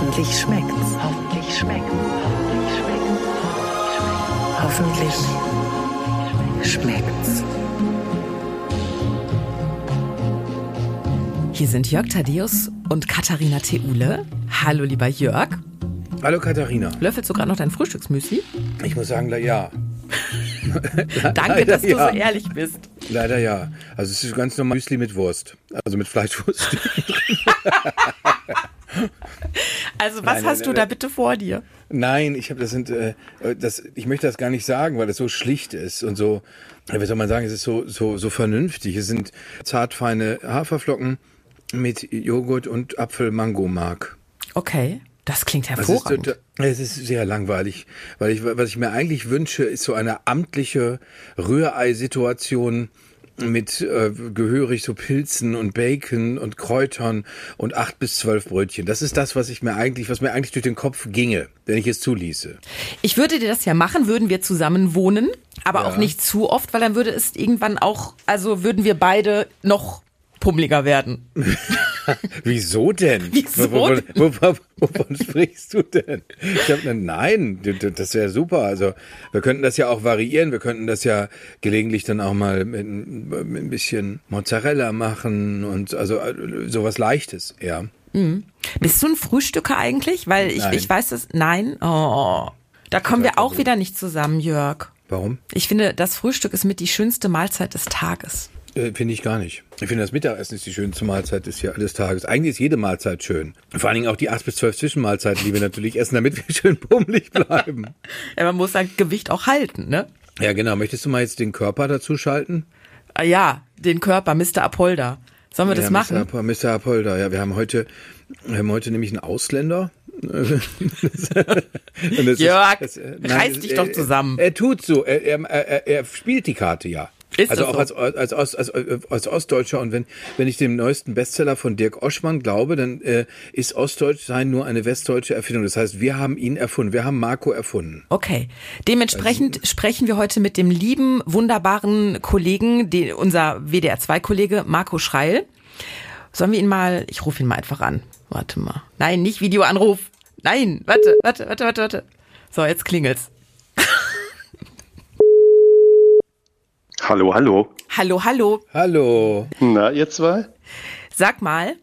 Hoffentlich schmeckt's. Hoffentlich schmeckt's. Hoffentlich schmeckt's. Hier sind Jörg Thaddeus und Katharina Theule. Hallo, lieber Jörg. Hallo Katharina. Löffelst du gerade noch dein Frühstücksmüsli? Ich muss sagen, ja. Danke, dass du ja. so ehrlich bist. Leider ja. Also es ist ganz normal Müsli mit Wurst. Also mit Fleischwurst. Also was Nein, nein, hast du nein, da nein. bitte vor dir? Nein, ich habe das sind äh, das ich möchte das gar nicht sagen, weil es so schlicht ist und so wie soll man sagen, es ist so so so vernünftig. Es sind zartfeine Haferflocken mit Joghurt und Apfel-Mango-Mark. Okay, das klingt ist, hervorragend. tota- es ist sehr langweilig, weil ich, was ich mir eigentlich wünsche, ist so eine amtliche Rührei-Situation mit äh, gehörig so Pilzen und Bacon und Kräutern und acht bis zwölf Brötchen. Das ist das, was ich mir eigentlich, was mir eigentlich durch den Kopf ginge, wenn ich es zuließe. Ich würde dir das ja machen, würden wir zusammen wohnen, aber Ja. auch nicht zu oft, weil dann würde es irgendwann auch, also würden wir beide noch pummeliger werden. Wieso denn? Wieso Wovon, wovon, wovon sprichst du denn? Ich hab, nein, d- d- das wäre super. Also wir könnten das ja auch variieren. Wir könnten das ja gelegentlich dann auch mal mit, mit ein bisschen Mozzarella machen und also äh, sowas Leichtes, ja. Bist du ein Frühstücker eigentlich? Weil ich, Nein. ich weiß das, nein? Oh, da kommen wir auch wieder nicht zusammen, Jörg. Warum? Ich finde, das Frühstück ist mit die schönste Mahlzeit des Tages. Äh, finde ich gar nicht. Ich finde, das Mittagessen ist die schönste Mahlzeit des, Jahr- des Tages. Eigentlich ist jede Mahlzeit schön. Vor allen Dingen auch die acht bis zwölf Zwischenmahlzeiten, die wir natürlich essen, damit wir schön pummelig bleiben. Ja, man muss sein Gewicht auch halten, ne? Ja, genau. Möchtest du mal jetzt den Körper dazu schalten? Ah, ja, den Körper, Mr. Apolda. Sollen wir das ja, machen? Mr. Apo- Mr. Apolda, ja, wir haben heute, wir haben heute nämlich einen Ausländer. Das Jörg, das, äh, reiß das- dich doch zusammen. Er, er tut so, er, er, er spielt die Karte ja. Ist also auch so? als, als, als, als, als Ostdeutscher und wenn, wenn ich dem neuesten Bestseller von Dirk Oschmann glaube, dann äh, ist Ostdeutschsein nur eine westdeutsche Erfindung. Das heißt, wir haben ihn erfunden, wir haben Marco erfunden. Okay. Dementsprechend sprechen wir heute mit dem lieben, wunderbaren Kollegen, die, unser WDR2-Kollege Marco Schreil. Sollen wir ihn mal, ich rufe ihn mal einfach an. Warte mal. Nein, nicht Videoanruf. Nein, warte, warte, warte, warte, warte. So, jetzt klingelt's. Hallo, hallo. Hallo, hallo. Hallo. Na, ihr zwei? Sag mal,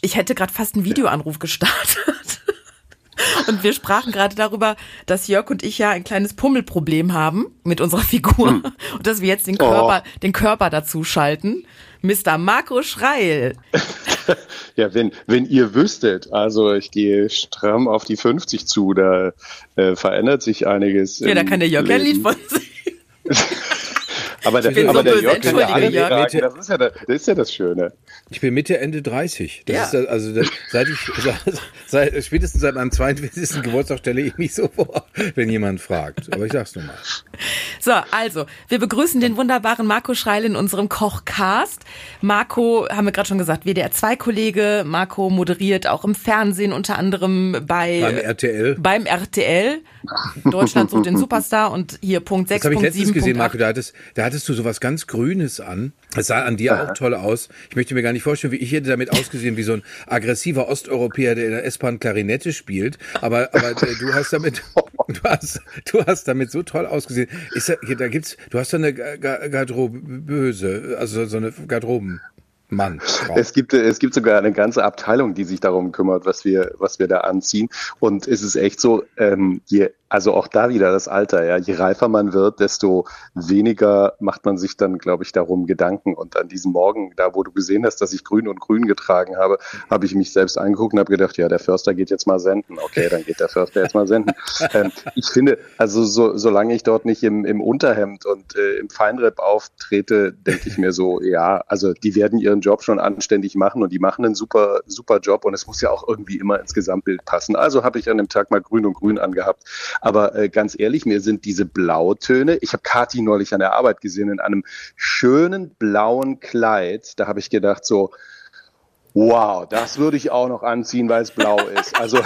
ich hätte gerade fast einen Videoanruf gestartet. Und wir sprachen gerade darüber, dass Jörg und ich ja ein kleines Pummelproblem haben mit unserer Figur und dass wir jetzt den Körper, den Körper dazu schalten. Mr. Marco Schreil. Ja, wenn, wenn ihr wüsstet, also ich gehe stramm auf die 50 zu, da äh, verändert sich einiges. Ja, da kann der Jörg ja ein Lied Leben. von singen. Aber der, bin aber so der böse, Jörg kann ja entschuldige, alle Jörg. tragen. Das ist ja, das, das ist ja das Schöne. Ich bin Mitte, Ende 30. Das Ja. ist das, also das, seit ich, seit, spätestens seit meinem 42. Geburtstag stelle ich mich so vor, wenn jemand fragt. Aber ich sag's nur mal. So, also, wir begrüßen den wunderbaren Marco Schreil in unserem Kochcast. Marco, haben wir gerade schon gesagt, WDR2-Kollege. Marco moderiert auch im Fernsehen, unter anderem bei Beim RTL. beim RTL. Deutschland sucht den Superstar und hier Punkt Das habe ich letztens gesehen, 6.7. Marco. Da hattest, da hattest du sowas ganz Grünes an. Das sah an dir auch toll aus. Ich möchte mir gar nicht vorstellen, wie ich hätte damit ausgesehen, wie so ein aggressiver Osteuropäer, der in der S-Bahn Klarinette spielt. Aber, aber äh, du hast damit, du hast, du hast damit so toll ausgesehen. Ist da, hier, da gibt's, du hast da eine Ga- Ga- Garderoböse, also so eine Frau. Es gibt, es gibt sogar eine ganze Abteilung, die sich darum kümmert, was wir, was wir da anziehen. Und es ist echt so, ähm, je, also auch da wieder das Alter, ja. Je reifer man wird, desto weniger macht man sich dann, glaube ich, darum Gedanken. Und an diesem Morgen, da wo du gesehen hast, dass ich grün und grün getragen habe, habe ich mich selbst angeguckt und habe gedacht, ja, der Förster geht jetzt mal senden. Okay, dann geht der Förster jetzt mal senden. ähm, ich finde, also so, solange ich dort nicht im, im Unterhemd und äh, im Feinripp auftrete, denke ich mir so, ja, also die werden ihren Job schon anständig machen und die machen einen super, super Job und es muss ja auch irgendwie immer ins Gesamtbild passen. Also habe ich an dem Tag mal grün und grün angehabt. Aber äh, ganz ehrlich, mir sind diese Blautöne, ich habe Kati neulich an der Arbeit gesehen in einem schönen blauen Kleid, da habe ich gedacht so, Wow, das würde ich auch noch anziehen, weil es blau ist. Also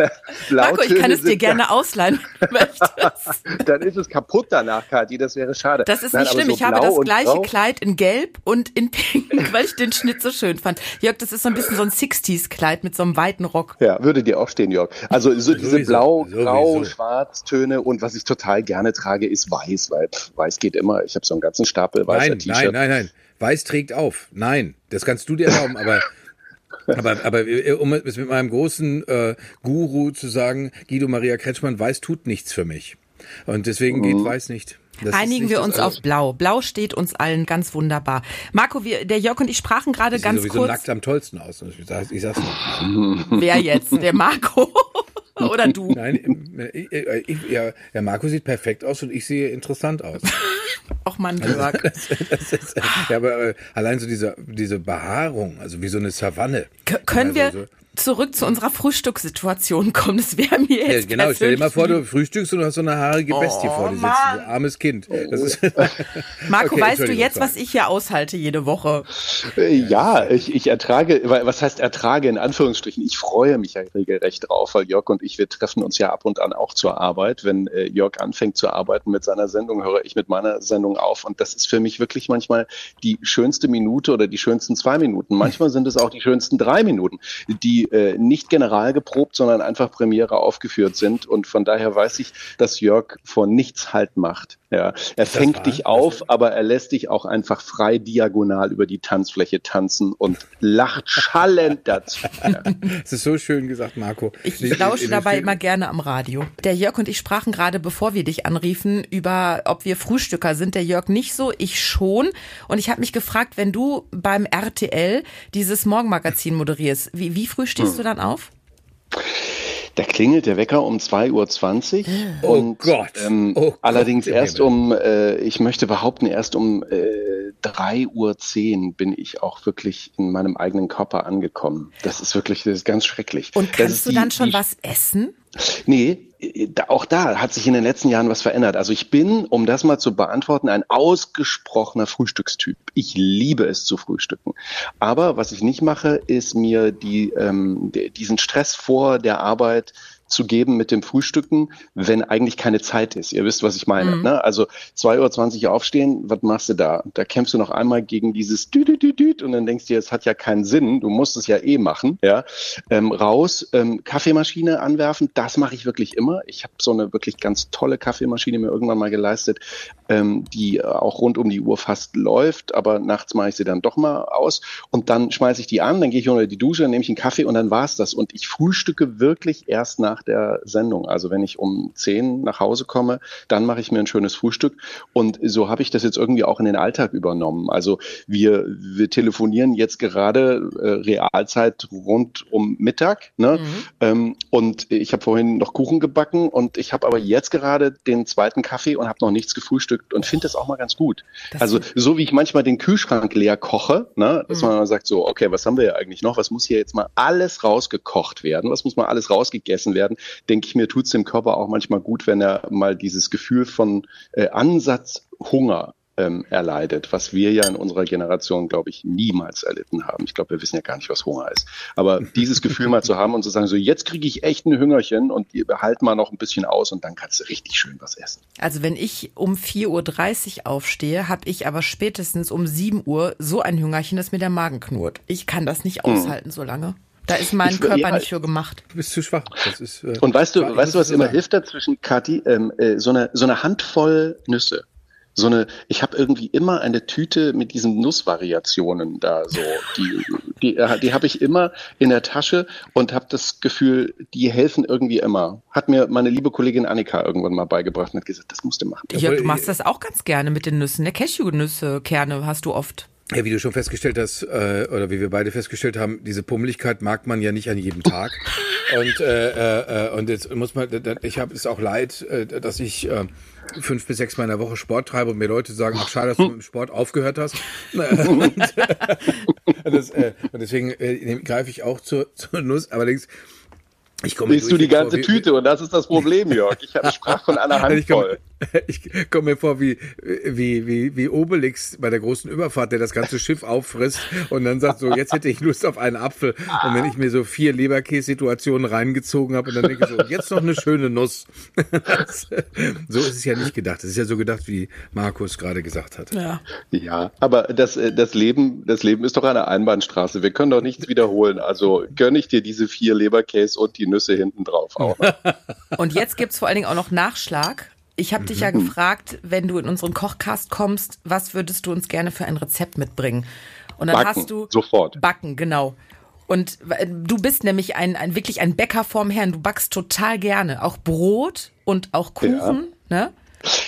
Marco, ich kann es dir gerne ausleihen, wenn du möchtest. Dann ist es kaputt danach, Kathi, das wäre schade. Das ist Nein, nicht schlimm. So ich habe das gleiche grau. Kleid in Gelb und in Pink, weil ich den Schnitt so schön fand. Jörg, das ist so ein bisschen so ein 60s-Kleid mit so einem weiten Rock. Ja, würde dir auch stehen, Jörg. Also so diese blau, grau, schwarz Töne und was ich total gerne trage, ist weiß, weil pff, weiß geht immer. Ich habe so einen ganzen Stapel weißer T-Shirt. Nein, nein, nein. Weiß trägt auf. Nein, das kannst du dir erlauben, aber aber, aber äh, um es mit meinem großen äh, Guru zu sagen, Guido Maria Kretschmann, weiß tut nichts für mich. Und deswegen geht mhm. weiß nicht. Das Einigen wir uns auf Blau. Blau steht uns allen ganz wunderbar. Marco, wir, der Jörg und ich sprachen gerade ganz sowieso kurz. nackt am tollsten aus. Ich, sag, ich sag's noch. Wer jetzt? Der Marco? Oder du? Nein, ich, ich, ja, der Marco sieht perfekt aus und ich sehe interessant aus. Auch Mann gesagt. Das, das ist, ja, aber äh, allein so diese, diese Behaarung, also wie so eine Savanne. K können also, wir, so, zurück zu unserer Frühstückssituation kommen. Das wäre mir jetzt Ja, genau, stell dir mal vor, du frühstückst und du hast so eine haarige Bestie oh, vor dir sitzen. Armes Kind. Das ist Marco, okay, weißt du jetzt, was ich hier aushalte jede Woche? Äh, ja, ich, ich ertrage, was heißt ertrage in Anführungsstrichen? Ich freue mich ja regelrecht drauf, weil Jörg und ich, wir treffen uns ja ab und an auch zur Arbeit. Wenn äh, Jörg anfängt zu arbeiten mit seiner Sendung, höre ich mit meiner Sendung auf. Und das ist für mich wirklich manchmal die schönste Minute oder die schönsten zwei Minuten. Manchmal sind es auch die schönsten drei Minuten, die äh, nicht general geprobt, sondern einfach Premiere aufgeführt sind. Und von daher weiß ich, dass Jörg vor nichts Halt macht. Ja, er fängt war, dich auf, aber er lässt dich auch einfach frei diagonal über die Tanzfläche tanzen und lacht schallend dazu. Ja. Das ist so schön gesagt, Marco. Ich, ich lausche dabei immer gerne am Radio. Der Jörg und ich sprachen gerade, bevor wir dich anriefen, über, ob wir Frühstücker sind. Der Jörg nicht so, ich schon. Und ich habe mich gefragt, wenn du beim RTL dieses Morgenmagazin moderierst, wie, wie früh stehst hm. du dann auf? Da klingelt der Wecker um 2.20 Uhr. Oh und, Gott. Ähm, oh allerdings Gott, erst um, äh, ich möchte behaupten, erst um äh, 3.10 Uhr bin ich auch wirklich in meinem eigenen Körper angekommen. Das ist wirklich, das ist ganz schrecklich. Und kannst du die, dann schon was essen? Nee, auch da hat sich in den letzten Jahren was verändert. Also ich bin, um das mal zu beantworten, ein ausgesprochener Frühstückstyp. Ich liebe es zu frühstücken. Aber was ich nicht mache, ist mir die, ähm, diesen Stress vor der Arbeit zu geben mit dem Frühstücken, wenn eigentlich keine Zeit ist. Ihr wisst, was ich meine. Mhm. Ne? Also 2.20 Uhr aufstehen, was machst du da? Da kämpfst du noch einmal gegen dieses Dü -dü -dü -dü und dann denkst du, es hat ja keinen Sinn, du musst es ja eh machen. Ja? Ähm, raus, ähm, Kaffeemaschine anwerfen, das mache ich wirklich immer. Ich habe so eine wirklich ganz tolle Kaffeemaschine mir irgendwann mal geleistet, ähm, die auch rund um die Uhr fast läuft, aber nachts mache ich sie dann doch mal aus und dann schmeiße ich die an, dann gehe ich unter die Dusche, dann nehme ich einen Kaffee und dann war's das. Und ich frühstücke wirklich erst nach nach der Sendung. Also wenn ich um zehn nach Hause komme, dann mache ich mir ein schönes Frühstück. Und so habe ich das jetzt irgendwie auch in den Alltag übernommen. Also wir, wir telefonieren jetzt gerade äh, Realzeit rund um Mittag. Ne? Mhm. Ähm, und ich habe vorhin noch Kuchen gebacken und ich habe aber jetzt gerade den zweiten Kaffee und habe noch nichts gefrühstückt und finde das auch mal ganz gut. Das also so wie ich manchmal den Kühlschrank leer koche, ne? dass mhm. man sagt so, okay, was haben wir ja eigentlich noch? Was muss hier jetzt mal alles rausgekocht werden? Was muss mal alles rausgegessen werden? Werden, denke ich mir, tut es dem Körper auch manchmal gut, wenn er mal dieses Gefühl von äh, Ansatz Hunger ähm, erleidet, was wir ja in unserer Generation, glaube ich, niemals erlitten haben. Ich glaube, wir wissen ja gar nicht, was Hunger ist. Aber dieses Gefühl mal zu haben und zu sagen, so jetzt kriege ich echt ein Hüngerchen und behalt mal noch ein bisschen aus und dann kannst du richtig schön was essen. Also wenn ich um 4.30 Uhr aufstehe, habe ich aber spätestens um 7 Uhr so ein Hüngerchen, dass mir der Magen knurrt. Ich kann das nicht hm. aushalten hm. so lange. Da ist mein ich, Körper ja, nicht für gemacht. Du bist zu schwach. Ist, äh, und weißt du, weißt du, was immer sagen. hilft dazwischen, Kathi? Ähm, äh, so, eine, so eine Handvoll Nüsse. So eine, ich habe irgendwie immer eine Tüte mit diesen Nussvariationen da so. Die, die, äh, die habe ich immer in der Tasche und habe das Gefühl, die helfen irgendwie immer. Hat mir meine liebe Kollegin Annika irgendwann mal beigebracht und hat gesagt, das musst du machen. Ja, du machst das auch ganz gerne mit den Nüssen. Der Cashew-Nüsse, Kerne hast du oft. Ja, wie du schon festgestellt hast, äh, oder wie wir beide festgestellt haben, diese Pummeligkeit mag man ja nicht an jedem Tag. und, äh, äh, und jetzt muss man, ich habe es auch leid, äh, dass ich äh, fünf bis sechs Mal in der Woche Sport treibe und mir Leute sagen, ach schade, dass du mit dem Sport aufgehört hast. und, das, äh, und deswegen äh, greife ich auch zur, zur Nuss. Allerdings ich komme Willst du die ganze vor, Tüte und das ist das Problem, Jörg. Ich sprach von einer Handvoll. Ich komme mir vor wie, wie, wie, wie Obelix bei der großen Überfahrt, der das ganze Schiff auffrisst und dann sagt so, jetzt hätte ich Lust auf einen Apfel. Und wenn ich mir so vier Leberkäse-Situationen reingezogen habe und dann denke ich so, jetzt noch eine schöne Nuss. so ist es ja nicht gedacht. Es ist ja so gedacht, wie Markus gerade gesagt hat. Ja. Ja, aber das, äh, das Leben, das Leben ist doch eine Einbahnstraße. Wir können doch nichts wiederholen. Also gönne ich dir diese vier Leberkäse und die Nüsse hinten drauf auch. Und jetzt gibt's vor allen Dingen auch noch Nachschlag. Ich habe dich ja gefragt, wenn du in unseren Kochcast kommst, was würdest du uns gerne für ein Rezept mitbringen? Und dann Backen, hast du sofort. Backen, genau. Und äh, du bist nämlich ein, ein wirklich ein Bäcker vorm Herrn. Du backst total gerne, auch Brot und auch Kuchen, ne?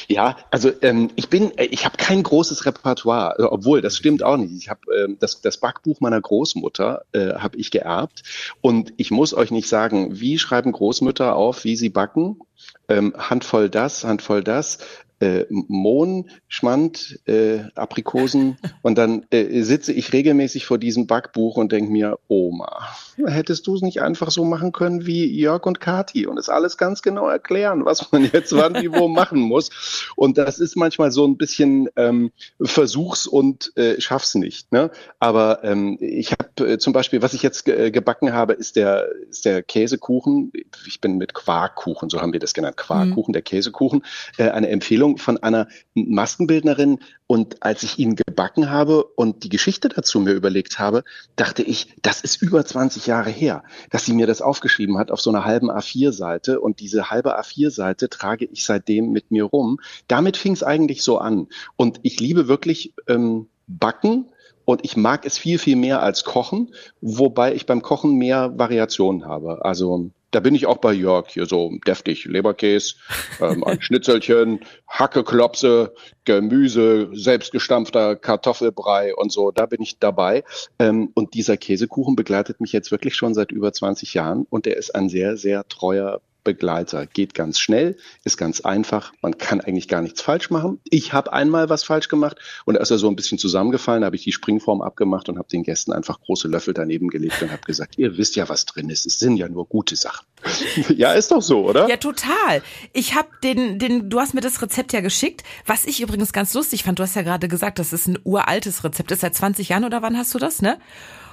Ja, also ähm, ich bin, äh, ich habe kein großes Repertoire, äh, obwohl das stimmt auch nicht. Ich habe ähm, das, das Backbuch meiner Großmutter äh, habe ich geerbt und ich muss euch nicht sagen, wie schreiben Großmütter auf, wie sie backen. Ähm, Handvoll das, Handvoll das, äh, Mohn, Schmand, äh, Aprikosen und dann äh, sitze ich regelmäßig vor diesem Backbuch und denke mir, Oma, hättest du es nicht einfach so machen können wie Jörg und Kati und es alles ganz genau erklären, was man jetzt wann wie wo machen muss. Und das ist manchmal so ein bisschen ähm, Versuchs und äh, schaff's nicht. Ne? Aber ähm, ich habe äh, zum Beispiel, was ich jetzt ge gebacken habe, ist der, ist der Käsekuchen. Ich bin mit Quarkkuchen, so haben wir das genannt, Quarkkuchen, der Käsekuchen, äh, eine Empfehlung von einer Maskenbildnerin. Und als ich ihn gebacken habe und die Geschichte dazu mir überlegt habe, dachte ich, das ist über 20 Jahre her, dass sie mir das aufgeschrieben hat auf so einer halben A4-Seite. Und diese halbe A4-Seite trage ich seitdem mit mir rum. Damit fing es eigentlich so an. Und ich liebe wirklich ähm, Backen. Und ich mag es viel, viel mehr als Kochen, wobei ich beim Kochen mehr Variationen habe. Also da bin ich auch bei Jörg hier so deftig. Leberkäse, ähm, ein Schnitzelchen, Hackeklopse, Gemüse, selbstgestampfter Kartoffelbrei und so. Da bin ich dabei. Ähm, und dieser Käsekuchen begleitet mich jetzt wirklich schon seit über 20 Jahren und er ist ein sehr, sehr treuer Begleiter. Geht ganz schnell, ist ganz einfach. Man kann eigentlich gar nichts falsch machen. Ich habe einmal was falsch gemacht und als er so ein bisschen zusammengefallen, habe ich die Springform abgemacht und habe den Gästen einfach große Löffel daneben gelegt und habe gesagt, ihr wisst ja, was drin ist. Es sind ja nur gute Sachen. ja, ist doch so, oder? Ja, total. Ich habe den, den, du hast mir das Rezept ja geschickt. Was ich übrigens ganz lustig fand, du hast ja gerade gesagt, das ist ein uraltes Rezept. Das ist seit 20 Jahren oder wann hast du das, ne?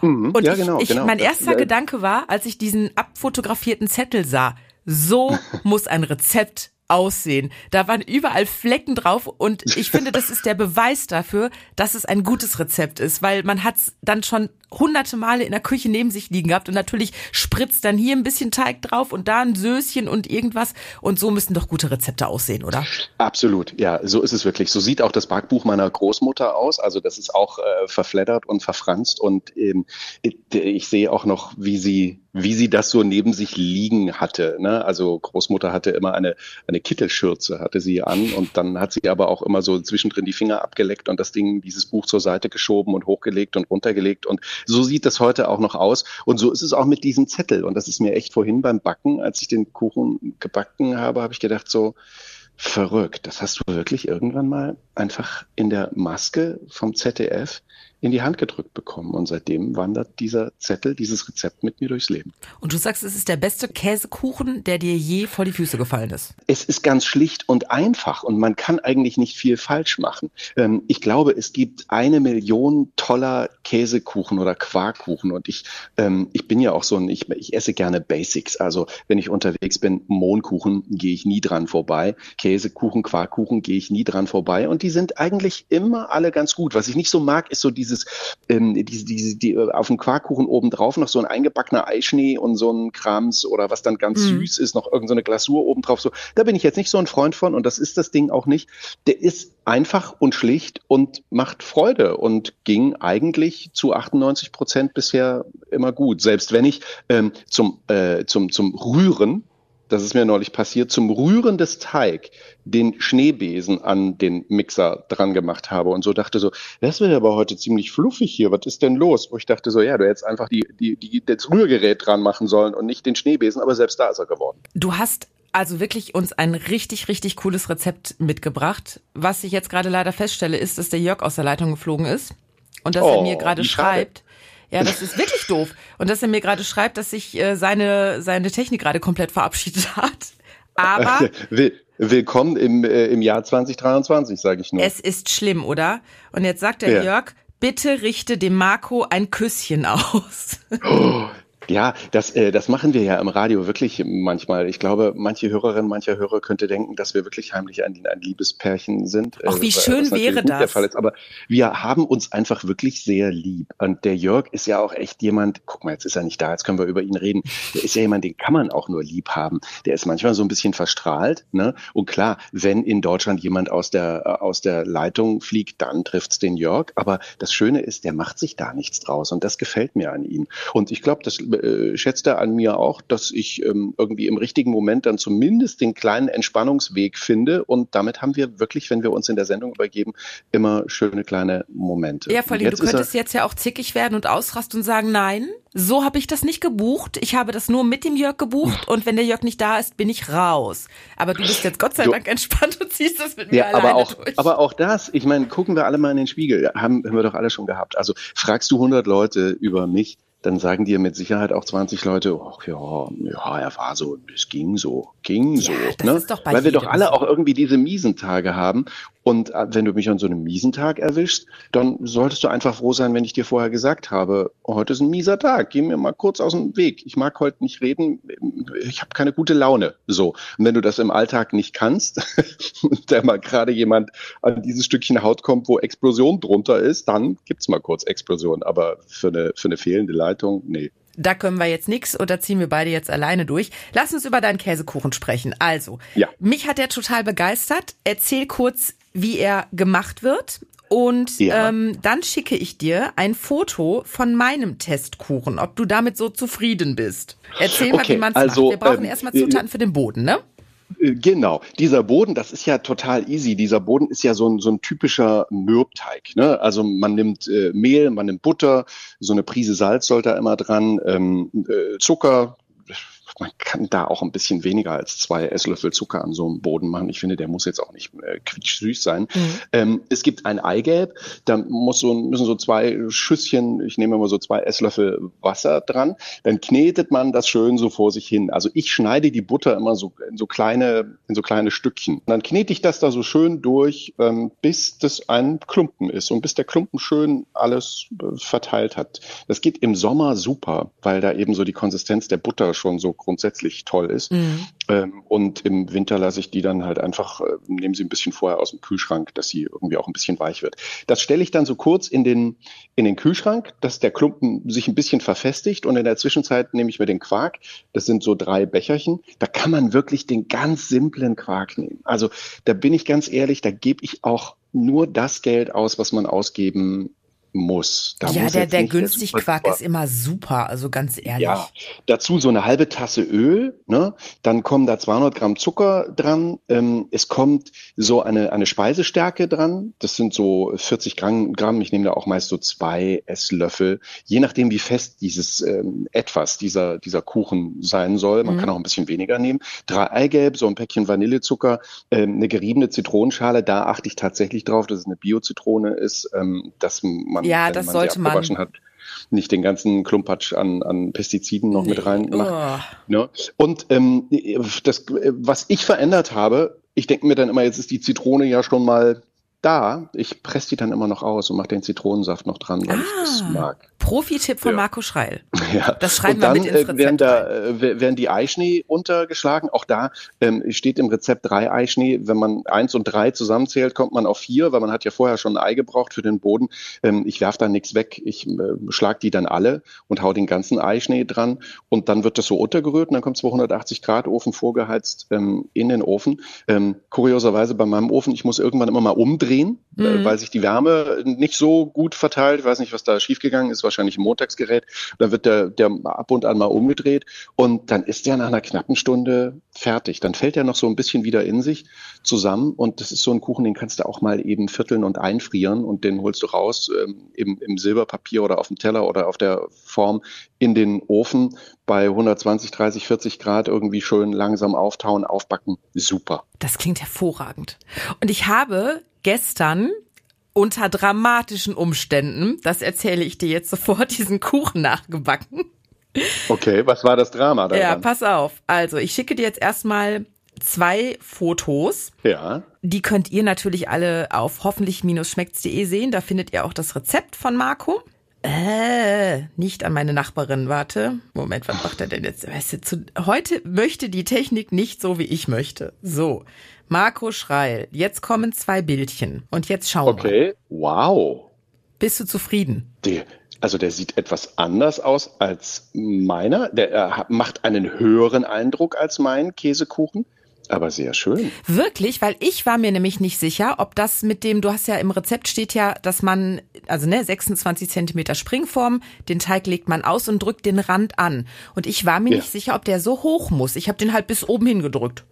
Mhm. Und ja, ich, genau, ich, genau. mein erster Ja. Gedanke war, als ich diesen abfotografierten Zettel sah, so muss ein Rezept aussehen. Da waren überall Flecken drauf und ich finde, das ist der Beweis dafür, dass es ein gutes Rezept ist, weil man hat es dann schon hunderte Male in der Küche neben sich liegen gehabt und natürlich spritzt dann hier ein bisschen Teig drauf und da ein Söschen und irgendwas und so müssen doch gute Rezepte aussehen, oder? Absolut, ja, so ist es wirklich. So sieht auch das Backbuch meiner Großmutter aus. Also das ist auch äh, verfleddert und verfranst und ähm, ich, ich sehe auch noch, wie sie wie sie das so neben sich liegen hatte. Ne? Also Großmutter hatte immer eine, eine Kittelschürze, hatte sie an und dann hat sie aber auch immer so zwischendrin die Finger abgeleckt und das Ding, dieses Buch zur Seite geschoben und hochgelegt und runtergelegt und so sieht das heute auch noch aus. Und so ist es auch mit diesem Zettel. Und das ist mir echt vorhin beim Backen, als ich den Kuchen gebacken habe, habe ich gedacht so, verrückt, das hast du wirklich irgendwann mal einfach in der Maske vom ZDF in die Hand gedrückt bekommen. Und seitdem wandert dieser Zettel, dieses Rezept mit mir durchs Leben. Und du sagst, es ist der beste Käsekuchen, der dir je vor die Füße gefallen ist. Es ist ganz schlicht und einfach und man kann eigentlich nicht viel falsch machen. Ähm, ich glaube, es gibt eine Million toller Käsekuchen oder Quarkkuchen und ich, ähm, ich bin ja auch so ein, ich, ich esse gerne Basics. Also wenn ich unterwegs bin, Mohnkuchen gehe ich nie dran vorbei. Käsekuchen, Quarkkuchen gehe ich nie dran vorbei und die sind eigentlich immer alle ganz gut. Was ich nicht so mag, ist so dieses, ähm, diese, diese, die, äh, auf dem Quarkkuchen oben drauf noch so ein eingebackener Eischnee und so ein Krams oder was dann ganz Mhm. süß ist, noch irgendeine so eine Glasur oben drauf. So, da bin ich jetzt nicht so ein Freund von und das ist das Ding auch nicht. Der ist einfach und schlicht und macht Freude und ging eigentlich zu 98 Prozent bisher immer gut. Selbst wenn ich ähm, zum, äh, zum, zum Rühren das ist mir neulich passiert, zum Rühren des Teig den Schneebesen an den Mixer dran gemacht habe und so dachte so, das wird aber heute ziemlich fluffig hier, was ist denn los? Wo ich dachte so, ja, du hättest einfach die, die, die, das Rührgerät dran machen sollen und nicht den Schneebesen, aber selbst da ist er geworden. Du hast also wirklich uns ein richtig, richtig cooles Rezept mitgebracht. Was ich jetzt gerade leider feststelle, ist, dass der Jörg aus der Leitung geflogen ist und dass er Oh, mir gerade schreibt. Ja, das ist wirklich doof. Und dass er mir gerade schreibt, dass sich äh, seine, seine Technik gerade komplett verabschiedet hat. Aber Will, willkommen im, äh, im Jahr 2023, sage ich nur. Es ist schlimm, oder? Und jetzt sagt der Ja. Jörg, bitte richte dem Marco ein Küsschen aus. Ja, das, äh, das machen wir ja im Radio wirklich manchmal. Ich glaube, manche Hörerinnen, mancher Hörer könnte denken, dass wir wirklich heimlich ein, ein Liebespärchen sind. Ach, wie äh, schön wäre nicht Der das. Fall ist. Aber wir haben uns einfach wirklich sehr lieb. Und der Jörg ist ja auch echt jemand, guck mal, jetzt ist er nicht da, jetzt können wir über ihn reden. Der ist ja jemand, den kann man auch nur lieb haben. Der ist manchmal so ein bisschen verstrahlt. Ne? Und klar, wenn in Deutschland jemand aus der, äh, aus der Leitung fliegt, dann trifft's den Jörg. Aber das Schöne ist, der macht sich da nichts draus. Und das gefällt mir an ihm. Und ich glaube, das äh, schätzt er an mir auch, dass ich ähm, irgendwie im richtigen Moment dann zumindest den kleinen Entspannungsweg finde. Und damit haben wir wirklich, wenn wir uns in der Sendung übergeben, immer schöne kleine Momente. Ja, vor allem, du könntest jetzt ja auch zickig werden und ausrasten und sagen, nein, so habe ich das nicht gebucht. Ich habe das nur mit dem Jörg gebucht und wenn der Jörg nicht da ist, bin ich raus. Aber du bist jetzt Gott sei. Dank entspannt und ziehst das mit mir Ja, alleine aber auch, durch. aber auch das, ich meine, gucken wir alle mal in den Spiegel, haben, haben wir doch alle schon gehabt. Also fragst du 100 Leute über mich, dann sagen dir mit Sicherheit auch 20 Leute, ach ja, ja, er war so, es ging so, ging so. das Ne? ist doch bei Weil wir doch alle so. auch irgendwie diese miesen Tage haben. Und äh, wenn du mich an so einem miesen Tag erwischst, dann solltest du einfach froh sein, wenn ich dir vorher gesagt habe, heute ist ein mieser Tag, geh mir mal kurz aus dem Weg. Ich mag heute nicht reden, ich habe keine gute Laune. So. Und wenn du das im Alltag nicht kannst, und da mal gerade jemand an dieses Stückchen Haut kommt, wo Explosion drunter ist, dann gibt's mal kurz Explosion. Aber für eine, für eine fehlende Leitung, nee. Da können wir jetzt nix und da ziehen wir beide jetzt alleine durch. Lass uns über deinen Käsekuchen sprechen. Also, Ja. mich hat er total begeistert. Erzähl kurz, wie er gemacht wird. Und Ja. ähm, dann schicke ich dir ein Foto von meinem Testkuchen, ob du damit so zufrieden bist. Erzähl mal, Okay, wie man es also, macht. Wir brauchen ähm, erstmal äh, Zutaten für den Boden, ne? Äh, Genau, dieser Boden, das ist ja total easy. Dieser Boden ist ja so ein, so ein typischer Mürbteig. Ne? Also man nimmt äh, Mehl, man nimmt Butter, so eine Prise Salz sollte da immer dran, ähm, äh, Zucker. Man kann da auch ein bisschen weniger als zwei Esslöffel Zucker an so einem Boden machen. Ich finde, der muss jetzt auch nicht äh, quietschsüß sein. Ähm, es gibt ein Eigelb, da muss so, müssen so zwei Schüsschen, ich nehme immer so zwei Esslöffel Wasser dran. Dann knetet man das schön so vor sich hin. Also ich schneide die Butter immer so in so kleine, in so kleine Stückchen. Und dann knete ich das da so schön durch, ähm, bis das ein Klumpen ist und bis der Klumpen schön alles äh, verteilt hat. Das geht im Sommer super, weil da eben so die Konsistenz der Butter schon so grundsätzlich toll ist. Mhm. Ähm, und im Winter lasse ich die dann halt einfach, äh, nehme sie ein bisschen vorher aus dem Kühlschrank, dass sie irgendwie auch ein bisschen weich wird. Das stelle ich dann so kurz in den, in den Kühlschrank, dass der Klumpen sich ein bisschen verfestigt und in der Zwischenzeit nehme ich mir den Quark. Das sind so drei Becherchen. Da kann man wirklich den ganz simplen Quark nehmen. Also da bin ich ganz ehrlich, da gebe ich auch nur das Geld aus, was man ausgeben muss. Da ja, muss der, der der günstig Quark ist immer super, also ganz ehrlich. ja, dazu so eine halbe Tasse Öl, ne? Dann kommen da 200 Gramm Zucker dran. Ähm, es kommt so eine, eine Speisestärke dran. Das sind so 40 Gramm, Gramm. Ich nehme da auch meist so zwei Esslöffel. Je nachdem, wie fest dieses ähm, etwas, dieser, dieser Kuchen sein soll. Man Mhm. kann auch ein bisschen weniger nehmen. Drei Eigelb, so ein Päckchen Vanillezucker, ähm, eine geriebene Zitronenschale. Da achte ich tatsächlich drauf, dass es eine Bio-Zitrone ist, ähm, dass man, Ja, wenn das man sollte man. hat, nicht den ganzen Klumpatsch an, an Pestiziden noch mit rein macht. Oh. Ne? Und ähm, das, was ich verändert habe, ich denke mir dann immer, jetzt ist die Zitrone ja schon mal da. Ich presse die dann immer noch aus und mache den Zitronensaft noch dran, weil ich das Ah. mag. Profi-Tipp von Ja. Marco Schreil. Ja. Das schreiben und wir dann mit ins äh, Rezept werden, da, äh, wer- werden die Eischnee untergeschlagen. Auch da ähm, steht im Rezept drei Eischnee. Wenn man eins und drei zusammenzählt, kommt man auf vier, weil man hat ja vorher schon ein Ei gebraucht für den Boden. Ähm, ich werf da nichts weg. Ich äh, schlag die dann alle und hau den ganzen Eischnee dran. Und dann wird das so untergerührt und dann kommt 280 Grad Ofen vorgeheizt ähm, in den Ofen. Ähm, kurioserweise bei meinem Ofen, ich muss irgendwann immer mal umdrehen, Mhm. äh, weil sich die Wärme nicht so gut verteilt. Ich weiß nicht, was da schiefgegangen ist. Wahrscheinlich ein Montagsgerät. Dann wird der, der ab und an mal umgedreht und dann ist der nach einer knappen Stunde fertig. Dann fällt er noch so ein bisschen wieder in sich zusammen und das ist so ein Kuchen, den kannst du auch mal eben vierteln und einfrieren und den holst du raus ähm, im, im Silberpapier oder auf dem Teller oder auf der Form in den Ofen bei 120, 30, 40 Grad irgendwie schön langsam auftauen, aufbacken. Super. Das klingt hervorragend. Und ich habe gestern unter dramatischen Umständen, das erzähle ich dir jetzt sofort, diesen Kuchen nachgebacken. Okay, was war das Drama daran? Ja, pass auf. Also, ich schicke dir jetzt erstmal zwei Fotos. Ja. Die könnt ihr natürlich alle auf hoffentlich-schmeckt's.de sehen. Da findet ihr auch das Rezept von Marco. Äh, nicht an meine Nachbarin, warte. Moment, was macht er denn jetzt? Weißt du, zu, heute möchte die Technik nicht so, wie ich möchte. So, Marco Schreil, jetzt kommen zwei Bildchen. Und jetzt schauen wir. Okay. Wow. Bist du zufrieden? Der, also der sieht etwas anders aus als meiner. Der äh, macht einen höheren Eindruck als mein Käsekuchen. Aber sehr schön. Wirklich, weil ich war mir nämlich nicht sicher, ob das mit dem, du hast ja im Rezept steht ja, dass man, also ne, 26 Zentimeter Springform, den Teig legt man aus und drückt den Rand an. Und ich war mir Ja. nicht sicher, ob der so hoch muss. Ich habe den halt bis oben hingedrückt.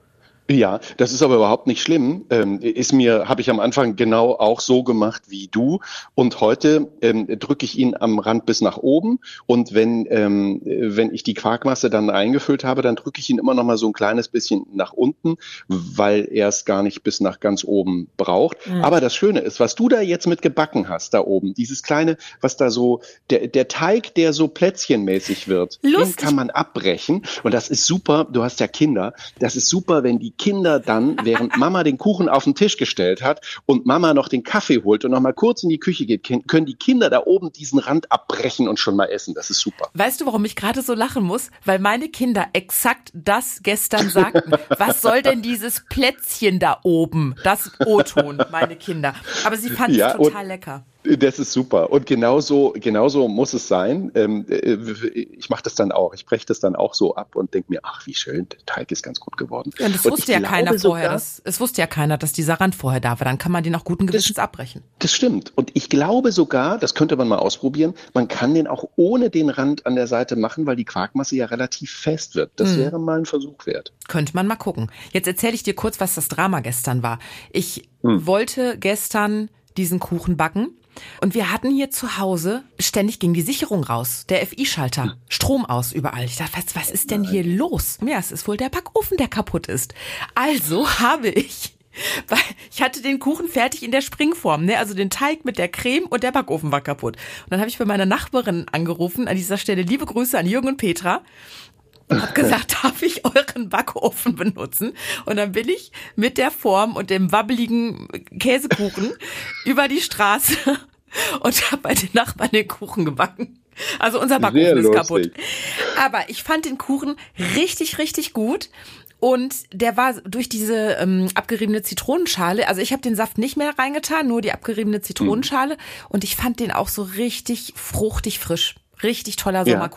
Ja, das ist aber überhaupt nicht schlimm. Ähm, ist mir, habe ich am Anfang genau auch so gemacht wie du. Und heute ähm, drücke ich ihn am Rand bis nach oben. Und wenn, ähm, wenn ich die Quarkmasse dann eingefüllt habe, dann drücke ich ihn immer noch mal so ein kleines bisschen nach unten, weil er es gar nicht bis nach ganz oben braucht. Aber das Schöne ist, was du da jetzt mit gebacken hast, da oben, dieses kleine, was da so, der, der Teig, der so plätzchenmäßig wird, den Lustig. kann man abbrechen. Und das ist super, du hast ja Kinder, das ist super, wenn die Kinder dann, während Mama den Kuchen auf den Tisch gestellt hat und Mama noch den Kaffee holt und noch mal kurz in die Küche geht, können die Kinder da oben diesen Rand abbrechen und schon mal essen. Das ist super. Weißt du, warum ich gerade so lachen muss? Weil meine Kinder exakt das gestern sagten. Was soll denn dieses Plätzchen da oben? Das O-Ton, meine Kinder. Aber sie fanden Ja, es total lecker. Das ist super. Und genauso, genauso muss es sein. Ähm, äh, ich mache das dann auch. Ich breche das dann auch so ab und denke mir, ach, wie schön, der Teig ist ganz gut geworden. Ja, und das Und wusste ja keiner vorher. sogar- Das, es wusste ja keiner, dass dieser Rand vorher da war. Dann kann man den auch guten Gewissens abbrechen. Das stimmt. Und ich glaube sogar, das könnte man mal ausprobieren, man kann den auch ohne den Rand an der Seite machen, weil die Quarkmasse ja relativ fest wird. Das Hm. wäre mal ein Versuch wert. Könnte man mal gucken. Jetzt erzähle ich dir kurz, was das Drama gestern war. Ich Hm. wollte gestern diesen Kuchen backen. Und wir hatten hier zu Hause, ständig ging die Sicherung raus, der FI-Schalter, Hm. Strom aus überall. Ich dachte, was, was ist denn hier los? Ja, es ist wohl der Backofen, der kaputt ist. Also habe ich, weil ich hatte den Kuchen fertig in der Springform, ne? also den Teig mit der Creme und der Backofen war kaputt. Und dann habe ich bei meiner Nachbarin angerufen, an dieser Stelle liebe Grüße an Jürgen und Petra hab gesagt, darf ich euren Backofen benutzen? Und dann bin ich mit der Form und dem wabbeligen Käsekuchen über die Straße und habe bei den Nachbarn den Kuchen gebacken. Also unser Backofen ist kaputt. Aber ich fand den Kuchen richtig, richtig gut. Und der war durch diese ähm, abgeriebene Zitronenschale, also ich habe den Saft nicht mehr reingetan, nur die abgeriebene Zitronenschale. Und ich fand den auch so richtig fruchtig frisch. Richtig toller Ja.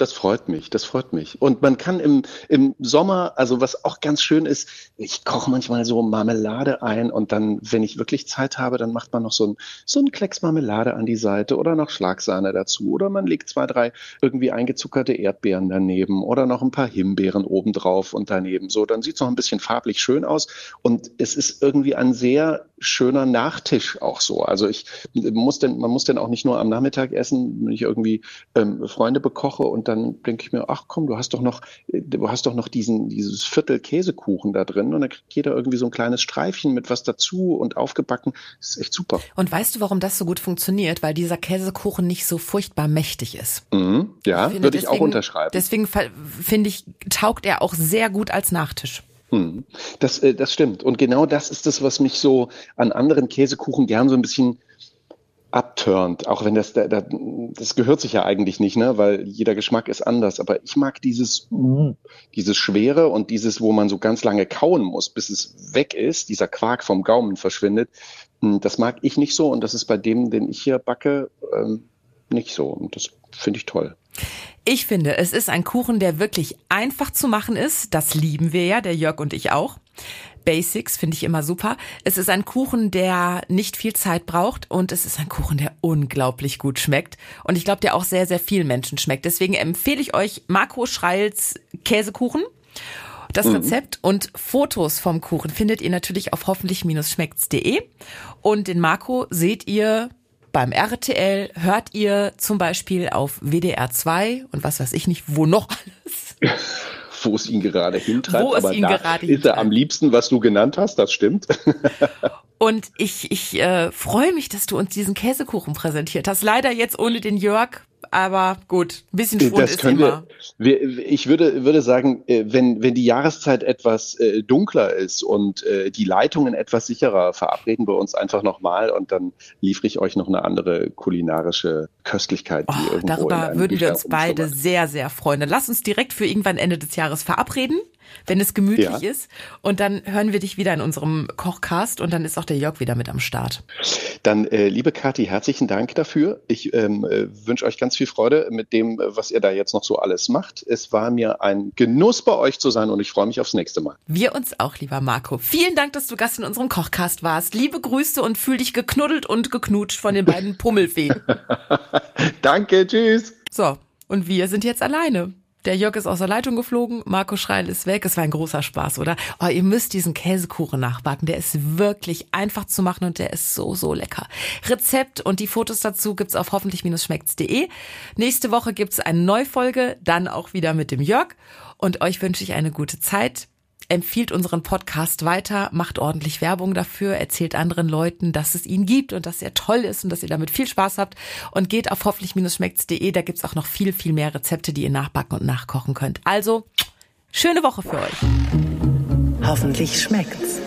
Das freut mich, das freut mich. Und man kann im, im Sommer, also was auch ganz schön ist, ich koche manchmal so Marmelade ein und dann, wenn ich wirklich Zeit habe, dann macht man noch so ein, so ein Klecks Marmelade an die Seite oder noch Schlagsahne dazu oder man legt zwei, drei irgendwie eingezuckerte Erdbeeren daneben oder noch ein paar Himbeeren obendrauf und daneben. So, dann sieht es noch ein bisschen farblich schön aus und es ist irgendwie ein sehr schöner Nachtisch auch so. Also ich muss denn, man muss denn auch nicht nur am Nachmittag essen, wenn ich irgendwie ähm, Freunde bekoche und dann denke ich mir, ach komm, du hast doch noch, äh, du hast doch noch diesen, dieses Viertel Käsekuchen da drin und dann kriegt jeder irgendwie so ein kleines Streifchen mit was dazu und aufgebacken. Das ist echt super. Und weißt du, warum das so gut funktioniert? Weil dieser Käsekuchen nicht so furchtbar mächtig ist. Mhm. Ja, finde, würde ich auch unterschreiben. Deswegen finde ich, taugt er auch sehr gut als Nachtisch. Hm. Das, äh, das stimmt. Und genau das ist das, was mich so an anderen Käsekuchen gern so ein bisschen abturnt. Auch wenn das, da, da, das gehört sich ja eigentlich nicht, ne, weil jeder Geschmack ist anders. Aber ich mag dieses, dieses Schwere und dieses, wo man so ganz lange kauen muss, bis es weg ist, dieser Quark vom Gaumen verschwindet. Hm, Das mag ich nicht so und das ist bei dem, den ich hier backe, ähm, nicht so. Und das finde ich toll. Ich finde, es ist ein Kuchen, der wirklich einfach zu machen ist. Das lieben wir ja, der Jörg und ich auch. Basics finde ich immer super. Es ist ein Kuchen, der nicht viel Zeit braucht und es ist ein Kuchen, der unglaublich gut schmeckt. Und ich glaube, der auch sehr, sehr vielen Menschen schmeckt. Deswegen empfehle ich euch Marco Schreils Käsekuchen. Das Rezept und Fotos vom Kuchen findet ihr natürlich auf hoffentlich-schmeckt's.de. Und den Marco seht ihr beim RTL, hört ihr zum Beispiel auf WDR 2 und was weiß ich nicht, wo noch alles. Wo es ihn gerade hintreibt. Wo es aber ihn da gerade ist er am liebsten, was du genannt hast, das stimmt. Und ich, ich äh, freue mich, dass du uns diesen Käsekuchen präsentiert hast. Leider jetzt ohne den Jörg. Aber gut, ein bisschen Schwund das ist immer. Wir, ich würde, würde sagen, äh, wenn, wenn die Jahreszeit etwas äh, dunkler ist und äh, die Leitungen etwas sicherer, verabreden wir uns einfach nochmal und dann liefere ich euch noch eine andere kulinarische Köstlichkeit. Die Oh, darüber würden wir uns beide sehr, sehr freuen. Dann lass uns direkt für irgendwann Ende des Jahres verabreden, wenn es gemütlich Ja. ist. Und dann hören wir dich wieder in unserem Kochcast und dann ist auch der Jörg wieder mit am Start. Dann, äh, liebe Kathi, herzlichen Dank dafür. Ich ähm, äh, wünsche euch ganz viel Freude mit dem, was ihr da jetzt noch so alles macht. Es war mir ein Genuss bei euch zu sein und ich freue mich aufs nächste Mal. Wir uns auch, lieber Marco. Vielen Dank, dass du Gast in unserem Kochcast warst. Liebe Grüße und fühl dich geknuddelt und geknutscht von den beiden Pummelfeen. Danke, tschüss. So, und wir sind jetzt alleine. Der Jörg ist aus der Leitung geflogen, Marco Schreil ist weg. Es war ein großer Spaß, oder? Oh, ihr müsst diesen Käsekuchen nachbacken. Der ist wirklich einfach zu machen und der ist so, so lecker. Rezept und die Fotos dazu gibt's auf hoffentlich-schmeckt's.de. Nächste Woche gibt's eine Neufolge, dann auch wieder mit dem Jörg. Und euch wünsche ich eine gute Zeit. Empfiehlt unseren Podcast weiter, macht ordentlich Werbung dafür, erzählt anderen Leuten, dass es ihn gibt und dass er toll ist und dass ihr damit viel Spaß habt. Und geht auf hoffentlich-schmeckt's.de, da gibt's auch noch viel, viel mehr Rezepte, die ihr nachbacken und nachkochen könnt. Also, schöne Woche für euch. Hoffentlich schmeckt's.